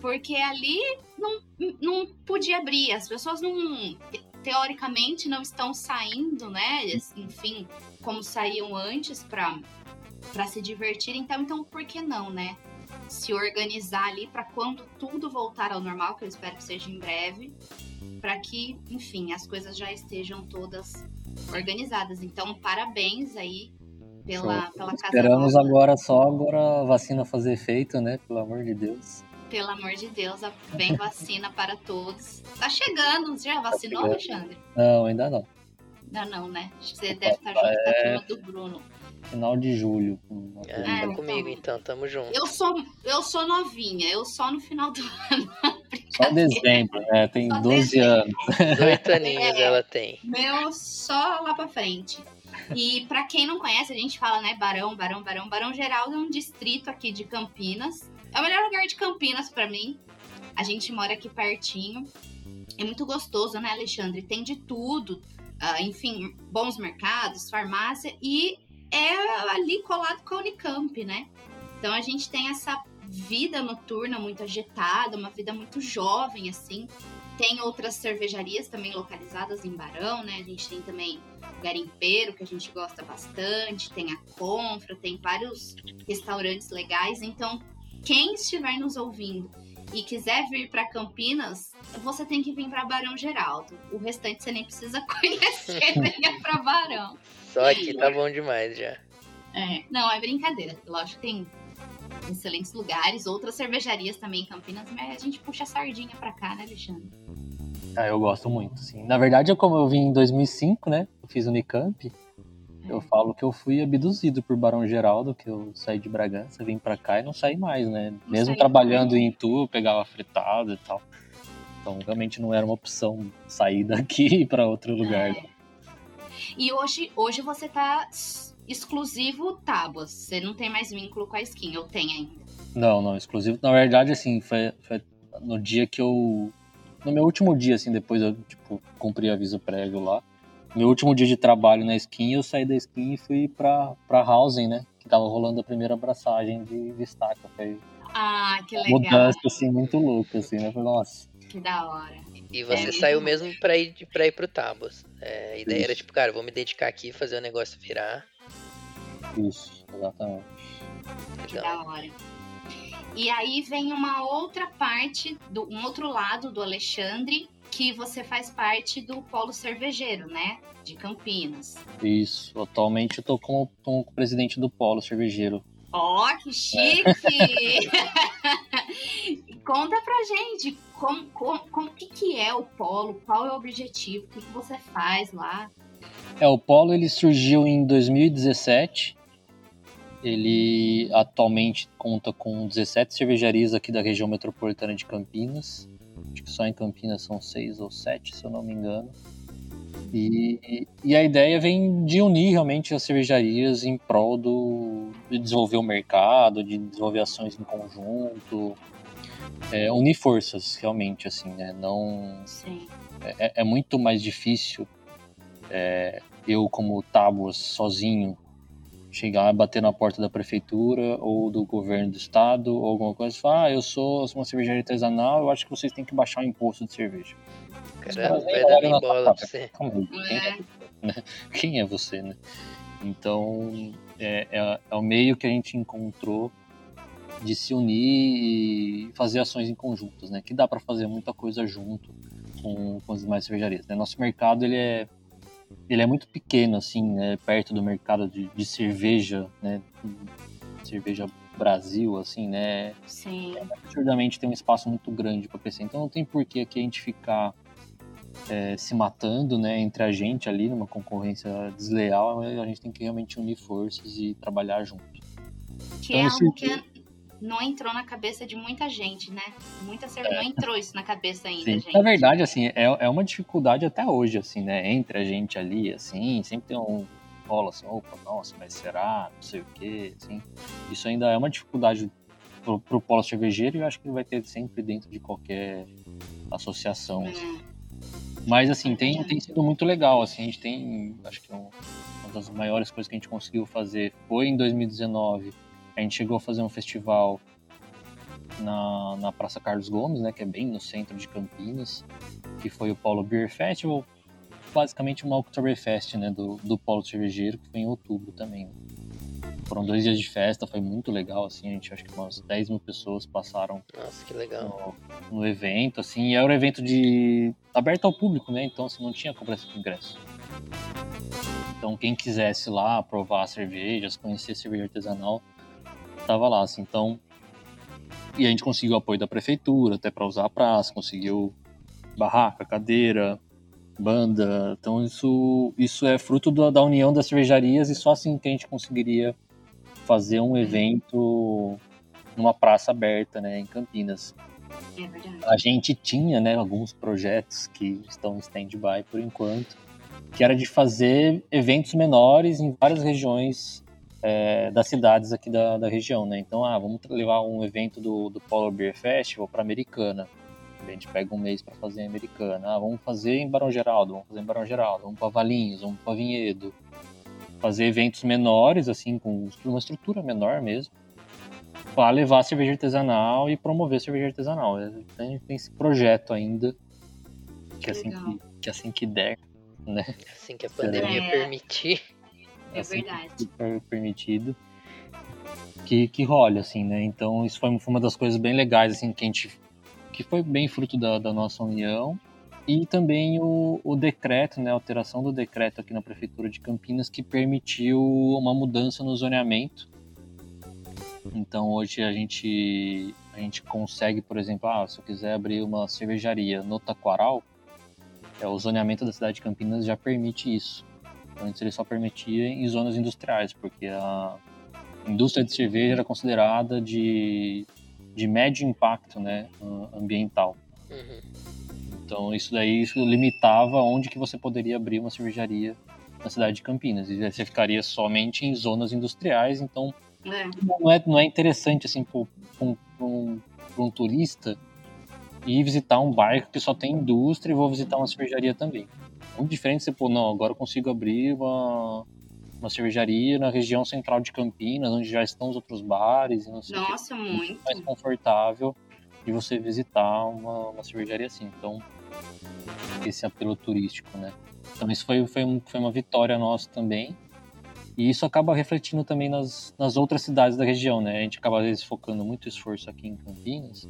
Porque ali não, não podia abrir, as pessoas não teoricamente não estão saindo, né? Enfim, como saíam antes para se divertir. Então, então, por que não, né? Se organizar ali para quando tudo voltar ao normal, que eu espero que seja em breve, para que, enfim, as coisas já estejam todas organizadas. Então, parabéns aí pela, pela casa Esperamos nova. agora só agora a vacina fazer efeito, né? Pelo amor de Deus. Pelo amor de Deus, vem vacina para todos. Tá chegando, já vacinou, tá Alexandre? Não, ainda não. Ainda não, né? Você deve estar junto é... com a é turma do Bruno. Final de julho. É, então. comigo então, tamo junto. Eu sou, eu sou novinha, eu só no final do ano. Só dezembro, né? Tem só 12 dezembro. anos. Oito aninhos é, ela tem. Meu, só lá pra frente. E para quem não conhece, a gente fala, né, Barão, Barão, Barão. Barão Geraldo é um distrito aqui de Campinas. É o melhor lugar de Campinas para mim. A gente mora aqui pertinho. É muito gostoso, né, Alexandre? Tem de tudo. Uh, enfim, bons mercados, farmácia e é ali colado com a Unicamp, né? Então a gente tem essa vida noturna muito agitada, uma vida muito jovem, assim. Tem outras cervejarias também localizadas em Barão, né? A gente tem também o Garimpeiro, que a gente gosta bastante, tem a Confra, tem vários restaurantes legais. Então, quem estiver nos ouvindo e quiser vir para Campinas, você tem que vir para Barão Geraldo. O restante você nem precisa conhecer, venha para Barão. Só aqui tá bom demais já. É, não, é brincadeira. Lógico que tem excelentes lugares, outras cervejarias também em Campinas, mas a gente puxa a sardinha pra cá, né, Alexandre? Ah, eu gosto muito, sim. Na verdade, como eu vim em 2005, né, eu fiz Unicamp, eu é. falo que eu fui abduzido por Barão Geraldo, que eu saí de Bragança, vim pra cá e não saí mais, né? Não Mesmo trabalhando mais. em Tu, eu pegava fritado e tal. Então, realmente não era uma opção sair daqui para outro lugar. É. E hoje, hoje você tá exclusivo tábuas. Você não tem mais vínculo com a skin, eu tenho ainda. Não, não, exclusivo. Na verdade, assim, foi, foi no dia que eu. No meu último dia, assim, depois eu, tipo, cumpri aviso prévio lá. Meu último dia de trabalho na skin, eu saí da skin e fui pra, pra Housing, né? Que tava rolando a primeira abraçagem de. Foi ah, que legal. Mudança, assim, muito louca, assim, né? Falei, nossa. Que da hora. E você é saiu mesmo pra ir, pra ir pro Tabos. É, a ideia Isso. era tipo, cara, vou me dedicar aqui, fazer o negócio virar. Isso, exatamente. Que da hora. E aí vem uma outra parte, do, um outro lado do Alexandre, que você faz parte do Polo Cervejeiro, né? De Campinas. Isso, atualmente eu tô como, como presidente do Polo Cervejeiro. Ó, oh, que chique! Conta pra gente como, como, como que, que é o Polo, qual é o objetivo, o que, que você faz lá? É, o Polo ele surgiu em 2017 ele atualmente conta com 17 cervejarias aqui da região metropolitana de Campinas. Acho que só em Campinas são seis ou sete, se eu não me engano. E, e a ideia vem de unir realmente as cervejarias em prol do, de desenvolver o mercado, de desenvolver ações em conjunto, é, unir forças realmente, assim, né? Não. É, é, muito mais difícil é, eu, como Tábuas, sozinho, chegar, bater na porta da prefeitura ou do governo do estado ou alguma coisa e falar, ah, eu sou uma cervejaria artesanal, eu acho que vocês têm que baixar o imposto de cerveja. Caramba, vai dar bola pra você. Calma quem é, né? quem é você, né? Então, é, é, é o meio que a gente encontrou de se unir e fazer ações em conjuntos, né? Que dá para fazer muita coisa junto com, com as demais cervejarias. Né? Nosso mercado ele é ele é muito pequeno, assim, né, perto do mercado de, de cerveja, né, cerveja Brasil, assim, né, Sim. É, absurdamente tem um espaço muito grande para crescer. Então não tem por que aqui a gente ficar é, se matando, né, entre a gente ali numa concorrência desleal. A gente tem que realmente unir forças e trabalhar junto. Que então, é algo que não entrou na cabeça de muita gente, né? Muita cerveja não entrou isso na cabeça ainda, Sim. gente. Na verdade, assim, é, é uma dificuldade até hoje, assim, né? Entre a gente ali, assim, sempre tem um rola assim, opa, nossa, mas será? Não sei o quê, assim. Isso ainda é uma dificuldade pro, pro polo cervejeiro e eu acho que vai ter sempre dentro de qualquer associação. É. Assim. Mas, assim, tem, tem sido muito legal, assim, a gente tem, acho que um, uma das maiores coisas que a gente conseguiu fazer foi em 2019 a gente chegou a fazer um festival na, na Praça Carlos Gomes, né, que é bem no centro de Campinas, que foi o Polo Beer Festival, basicamente uma Oktoberfest, né, do, do Polo Cervejeiro, que foi em outubro também. Foram dois dias de festa, foi muito legal, assim, a gente acho que umas 10 mil pessoas passaram Nossa, que legal. No, no evento, assim, e era um evento de aberto ao público, né? Então, assim, não tinha cobrança de ingresso. Então, quem quisesse lá provar cervejas, conhecer cerveja artesanal, tava lá, assim. Então, e a gente conseguiu apoio da prefeitura, até para usar a praça, conseguiu barraca, cadeira, banda. Então, isso, isso é fruto da, da união das cervejarias e só assim que a gente conseguiria fazer um evento numa praça aberta, né, em Campinas. É. A gente tinha, né, alguns projetos que estão em stand-by por enquanto, que era de fazer eventos menores em várias regiões é, das cidades aqui da, da região, né? Então, ah, vamos levar um evento do, do Polar Beer Festival para Americana. A gente pega um mês para fazer em Americana. Ah, vamos fazer em Barão Geraldo, vamos fazer em Barão Geraldo, vamos para Valinhos, vamos para Vinhedo fazer eventos menores, assim, com uma estrutura menor mesmo, para levar cerveja artesanal e promover cerveja artesanal. É, tem, tem esse projeto ainda, que, assim que, que, assim que der, né? Assim que a pandemia é. permitir. É assim verdade. Que permitido. Que, que role, assim, né? Então, isso foi, foi uma das coisas bem legais, assim, que a gente... Que foi bem fruto da, da nossa união e também o, o decreto, né, a alteração do decreto aqui na Prefeitura de Campinas que permitiu uma mudança no zoneamento. Então hoje a gente, a gente consegue, por exemplo, ah, se eu quiser abrir uma cervejaria no Taquaral, é, o zoneamento da cidade de Campinas já permite isso. Antes ele só permitia em zonas industriais, porque a indústria de cerveja era considerada de, de médio impacto né, ambiental. Uhum. Então isso daí isso limitava onde que você poderia abrir uma cervejaria na cidade de Campinas. E você ficaria somente em zonas industriais, então é. Não, é, não é interessante assim para um, um, um, turista ir visitar um bairro que só tem indústria e vou visitar uma cervejaria também. Muito diferente você, pô, não, agora eu consigo abrir uma, uma cervejaria na região central de Campinas, onde já estão os outros bares. Não sei Nossa, que, muito. mais confortável de você visitar uma, uma cervejaria assim. Então, esse apelo turístico, né? Então isso foi, foi, um, foi uma vitória nossa também. E isso acaba refletindo também nas, nas outras cidades da região, né? A gente acaba às vezes focando muito esforço aqui em Campinas,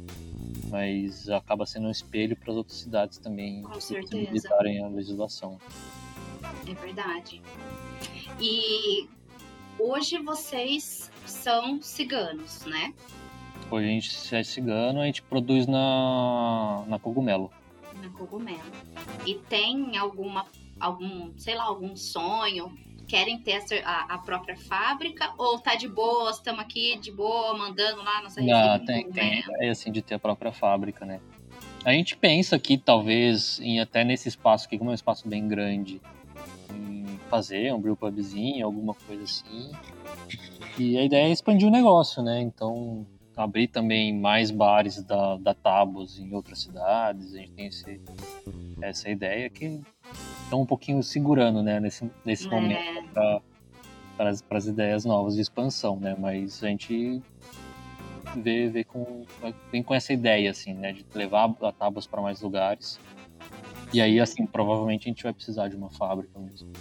mas acaba sendo um espelho para as outras cidades também flexibilizarem a legislação. É verdade. E hoje vocês são ciganos, né? Hoje a gente é cigano, a gente produz na, na cogumelo na cogumelo. E tem alguma, algum, sei lá, algum sonho? Querem ter a, a própria fábrica? Ou tá de boa, estamos aqui de boa, mandando lá nossa? Não, tem, tem é assim de ter a própria fábrica, né? A gente pensa que talvez, em, até nesse espaço aqui, como é um espaço bem grande, em fazer um brew pubzinho, alguma coisa assim. E a ideia é expandir o negócio, né? Então, abrir também mais bares da, da Tabos em outras cidades. A gente tem esse, essa ideia que estão um pouquinho segurando, né, nesse, nesse é. momento para as ideias novas de expansão, né? Mas a gente vê, vê com, vem com essa ideia, assim, né, de levar a Tabos para mais lugares. E aí, assim, provavelmente a gente vai precisar de uma fábrica mesmo.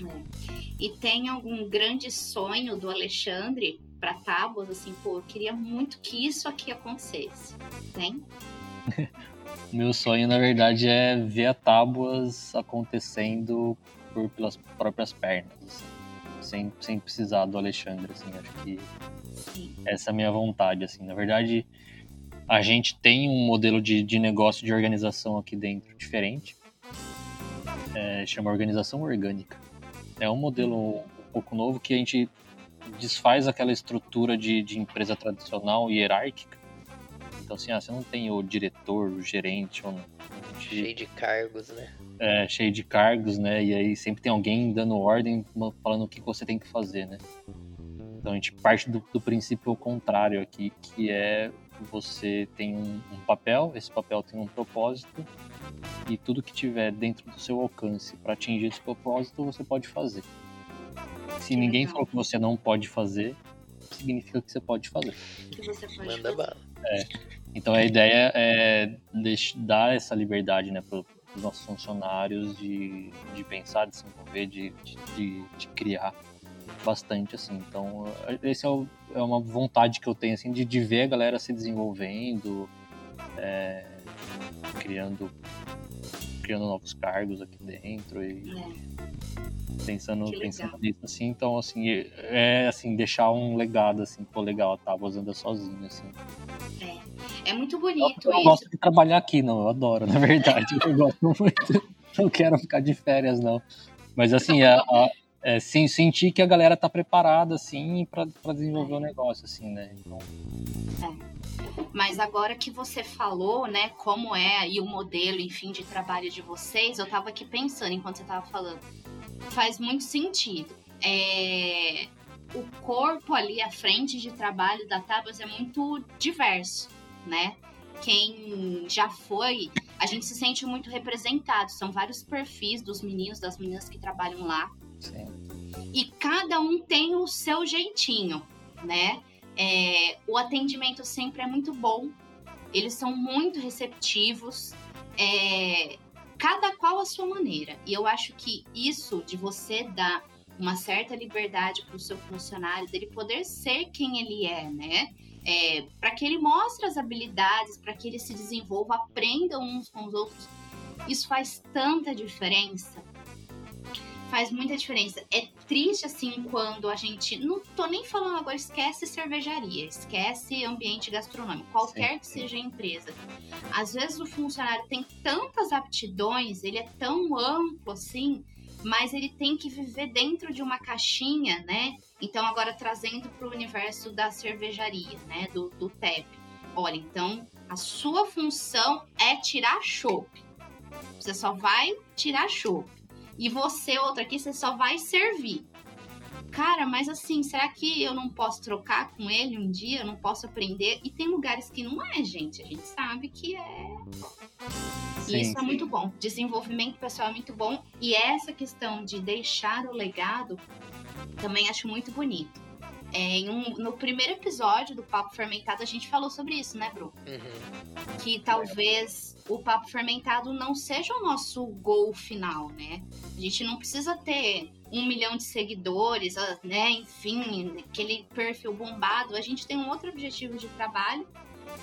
É. E tem algum grande sonho do Alexandre para tábuas, assim, pô, eu queria muito que isso aqui acontecesse. Tem? Meu sonho, na verdade, é ver a tábuas acontecendo por, pelas próprias pernas, assim, sem, sem precisar do Alexandre, assim, acho que essa é a minha vontade, assim. Na verdade, a gente tem um modelo de, de negócio de organização aqui dentro diferente, é, chama organização orgânica. É um modelo um pouco novo que a gente desfaz aquela estrutura de, de empresa tradicional e hierárquica. Então, assim, ah, você não tem o diretor, o gerente, ou cheio de cargos, né? É, cheio de cargos, né? E aí sempre tem alguém dando ordem, falando o que você tem que fazer, né? Então a gente parte do, do princípio contrário aqui, que é você tem um, um, papel, esse papel tem um propósito, e tudo que tiver dentro do seu alcance para atingir esse propósito, você pode fazer. Se ninguém falou que você não pode fazer, significa que você pode fazer. Que você pode Manda fazer. bala. É. Então a ideia é dar essa liberdade né, para os nossos funcionários de, de pensar, de se envolver, de, de, de criar. bastante, assim. Então, esse é, o, é, uma vontade que eu tenho, assim, de, de ver a galera se desenvolvendo, é, criando, criando novos cargos aqui dentro e é. pensando, pensando nisso, assim. Então, assim, é, assim, deixar um legado, assim, pô, legal, a Tábuas anda sozinho, assim. É. É muito bonito eu, eu gosto de trabalhar aqui, não, eu adoro, na verdade. eu gosto muito. Não quero ficar de férias, não. Mas, assim, a, a é, sim, sentir que a galera tá preparada, assim, para desenvolver o negócio, assim, né? Então... É. Mas agora que você falou, né, como é aí o modelo, enfim, de trabalho de vocês, eu tava aqui pensando enquanto você tava falando. Faz muito sentido. É... O corpo ali à frente de trabalho da Tabas é muito diverso, né? Quem já foi, a gente se sente muito representado. São vários perfis dos meninos, das meninas que trabalham lá. Sim. E cada um tem o seu jeitinho, né? É, o atendimento sempre é muito bom, eles são muito receptivos, é, cada qual a sua maneira. E eu acho que isso de você dar uma certa liberdade para o seu funcionário, dele poder ser quem ele é, né? É, para que ele mostre as habilidades, para que ele se desenvolva, aprenda uns com os outros. Isso faz tanta diferença faz muita diferença. É triste assim quando a gente. Não tô nem falando agora, esquece cervejaria, esquece ambiente gastronômico, qualquer sim, que seja a empresa. Às vezes o funcionário tem tantas aptidões, ele é tão amplo assim, mas ele tem que viver dentro de uma caixinha, né? Então, agora trazendo para o universo da cervejaria, né? Do, do TEP. Olha, então a sua função é tirar chope. Você só vai tirar chope e você, outra aqui, você só vai servir. Cara, mas assim, será que eu não posso trocar com ele um dia? Eu não posso aprender? E tem lugares que não é, gente. A gente sabe que é. Sim, e isso é sim. é muito bom. Desenvolvimento pessoal é muito bom. E essa questão de deixar o legado também acho muito bonito. É, um, no primeiro episódio do Papo Fermentado, a gente falou sobre isso, né, Bru? Uhum. Que talvez o Papo Fermentado não seja o nosso gol final, né? A gente não precisa ter um milhão de seguidores, ah, né? Enfim, aquele perfil bombado. A gente tem um outro objetivo de trabalho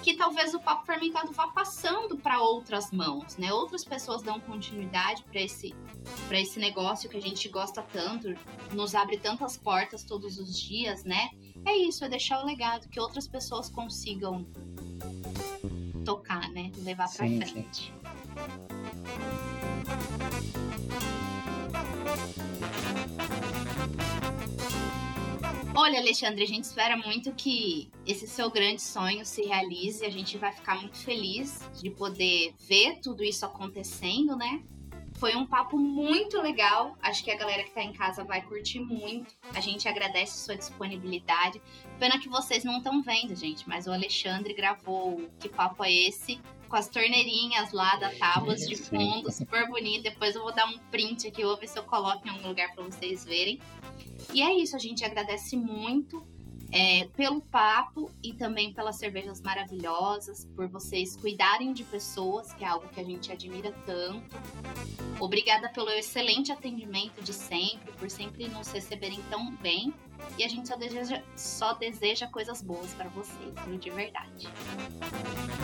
que talvez o papo fermentado vá passando para outras mãos, né? Outras pessoas dão continuidade para esse para esse negócio que a gente gosta tanto, nos abre tantas portas todos os dias, né? É isso, é deixar o legado que outras pessoas consigam tocar, né? Levar para frente. Sim. Olha, Alexandre, a gente espera muito que esse seu grande sonho se realize. A gente vai ficar muito feliz de poder ver tudo isso acontecendo, né? Foi um papo muito legal. Acho que a galera que tá em casa vai curtir muito. A gente agradece sua disponibilidade. Pena que vocês não estão vendo, gente, mas o Alexandre gravou Que Papo é Esse? Com as torneirinhas lá da Tábuas de fundo, super bonito. Depois eu vou dar um print aqui, vou ver se eu coloco em algum lugar para vocês verem. E é isso, a gente agradece muito é, pelo papo e também pelas cervejas maravilhosas, por vocês cuidarem de pessoas, que é algo que a gente admira tanto. Obrigada pelo excelente atendimento de sempre, por sempre nos receberem tão bem. E a gente só deseja, só deseja coisas boas para vocês? De verdade.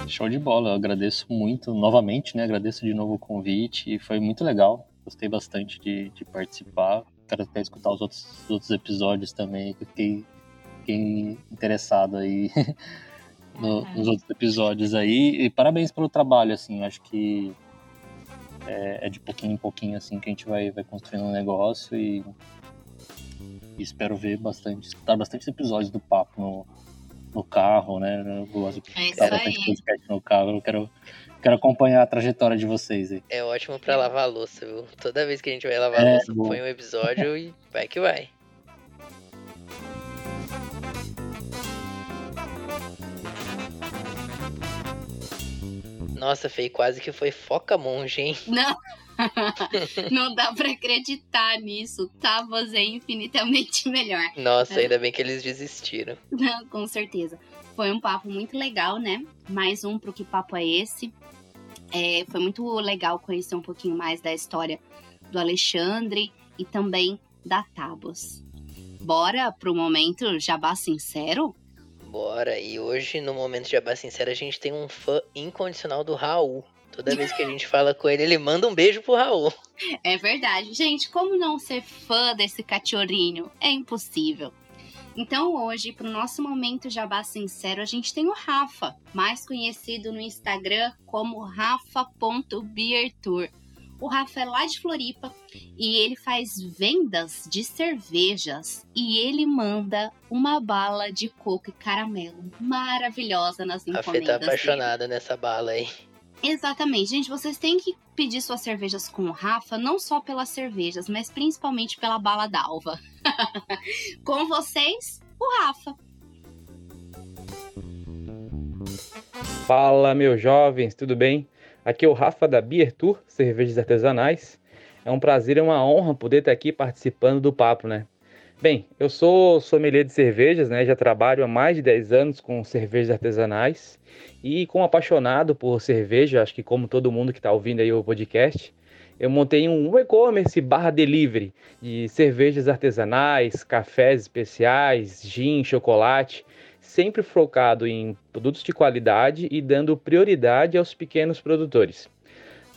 Show de bola, eu agradeço muito novamente, né? Agradeço de novo o convite foi muito legal. Gostei bastante de, de participar quero até escutar os outros, os outros episódios também, que eu fiquei, fiquei interessado aí no, nos outros episódios aí. E parabéns pelo trabalho, assim, acho que é, é, de pouquinho em pouquinho, assim, que a gente vai, vai construindo um negócio e, e espero ver bastante, escutar bastante episódios do papo no, no carro, né? Eu gosto de é bastante podcast no carro, eu quero Quero acompanhar a trajetória de vocês aí. É ótimo para lavar a louça, viu? Toda vez que a gente vai lavar é, a louça, põe um episódio e vai que vai. Nossa, Fei, quase que foi foca monge, hein? Não. Não dá pra acreditar nisso. Tá, você é infinitamente melhor. Nossa, ainda bem que eles desistiram. Não, com certeza. Foi um papo muito legal, né? Mais um pro Que Papo é Esse? É, foi muito legal conhecer um pouquinho mais da história do Alexandre e também da Tabos. Bora pro momento jabá sincero? Bora, e hoje no momento jabá sincero a gente tem um fã incondicional do Raul. Toda vez que a gente fala com ele, ele manda um beijo pro Raul. É verdade. Gente, como não ser fã desse cachorrinho? É impossível. Então hoje, para o nosso momento jabá sincero, a gente tem o Rafa, mais conhecido no Instagram como rafa.beertour. O Rafa é lá de Floripa e ele faz vendas de cervejas e ele manda uma bala de coco e caramelo maravilhosa nas encomendas. A Fê tá apaixonada dele. nessa bala aí. Exatamente, gente, vocês têm que pedir suas cervejas com o Rafa, não só pelas cervejas, mas principalmente pela bala d'alva. com vocês, o Rafa. Fala, meus jovens, tudo bem? Aqui é o Rafa da Beer Tour, Cervejas Artesanais. É um prazer e uma honra poder estar aqui participando do papo, né? Bem, eu sou sommelier de cervejas, né? Já trabalho há mais de 10 anos com cervejas artesanais e como apaixonado por cerveja, acho que como todo mundo que está ouvindo aí o podcast, eu montei um e-commerce barra delivery de cervejas artesanais, cafés especiais, gin, chocolate sempre focado em produtos de qualidade e dando prioridade aos pequenos produtores.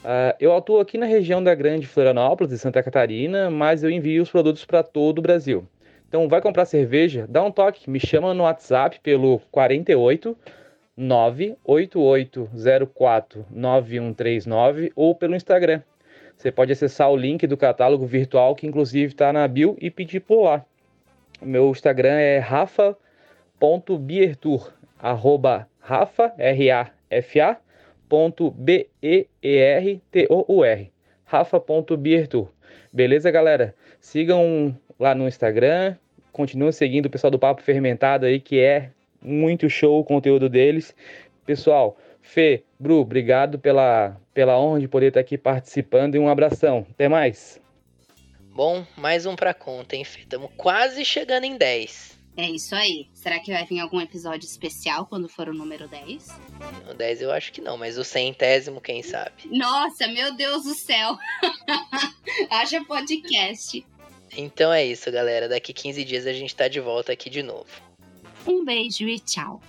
Uh, eu atuo aqui na região da Grande Florianópolis, de Santa Catarina, mas eu envio os produtos para todo o Brasil. Então, vai comprar cerveja? Dá um toque, me chama no WhatsApp pelo 48 98804 9139 ou pelo Instagram. Você pode acessar o link do catálogo virtual que inclusive está na bio e pedir por lá. Meu Instagram é Rafa rafa.biertour, arroba rafa, R-A-F-A, ponto B-E-E-R-T-O-U-R, rafa.biertour. Beleza, galera? Sigam lá no Instagram, continuem seguindo o pessoal do Papo Fermentado aí, que é muito show o conteúdo deles. Pessoal, Fê, Bru, obrigado pela, pela honra de poder estar aqui participando e um abração. Até mais. Bom, mais um pra conta, hein, Fê? Estamos quase chegando em 10. É isso aí. Será que vai vir algum episódio especial quando for o número 10? O 10 eu acho que não, mas o centésimo, quem sabe? Nossa, meu Deus do céu! Haja podcast. Então é isso, galera. Daqui 15 dias a gente tá de volta aqui de novo. Um beijo e tchau.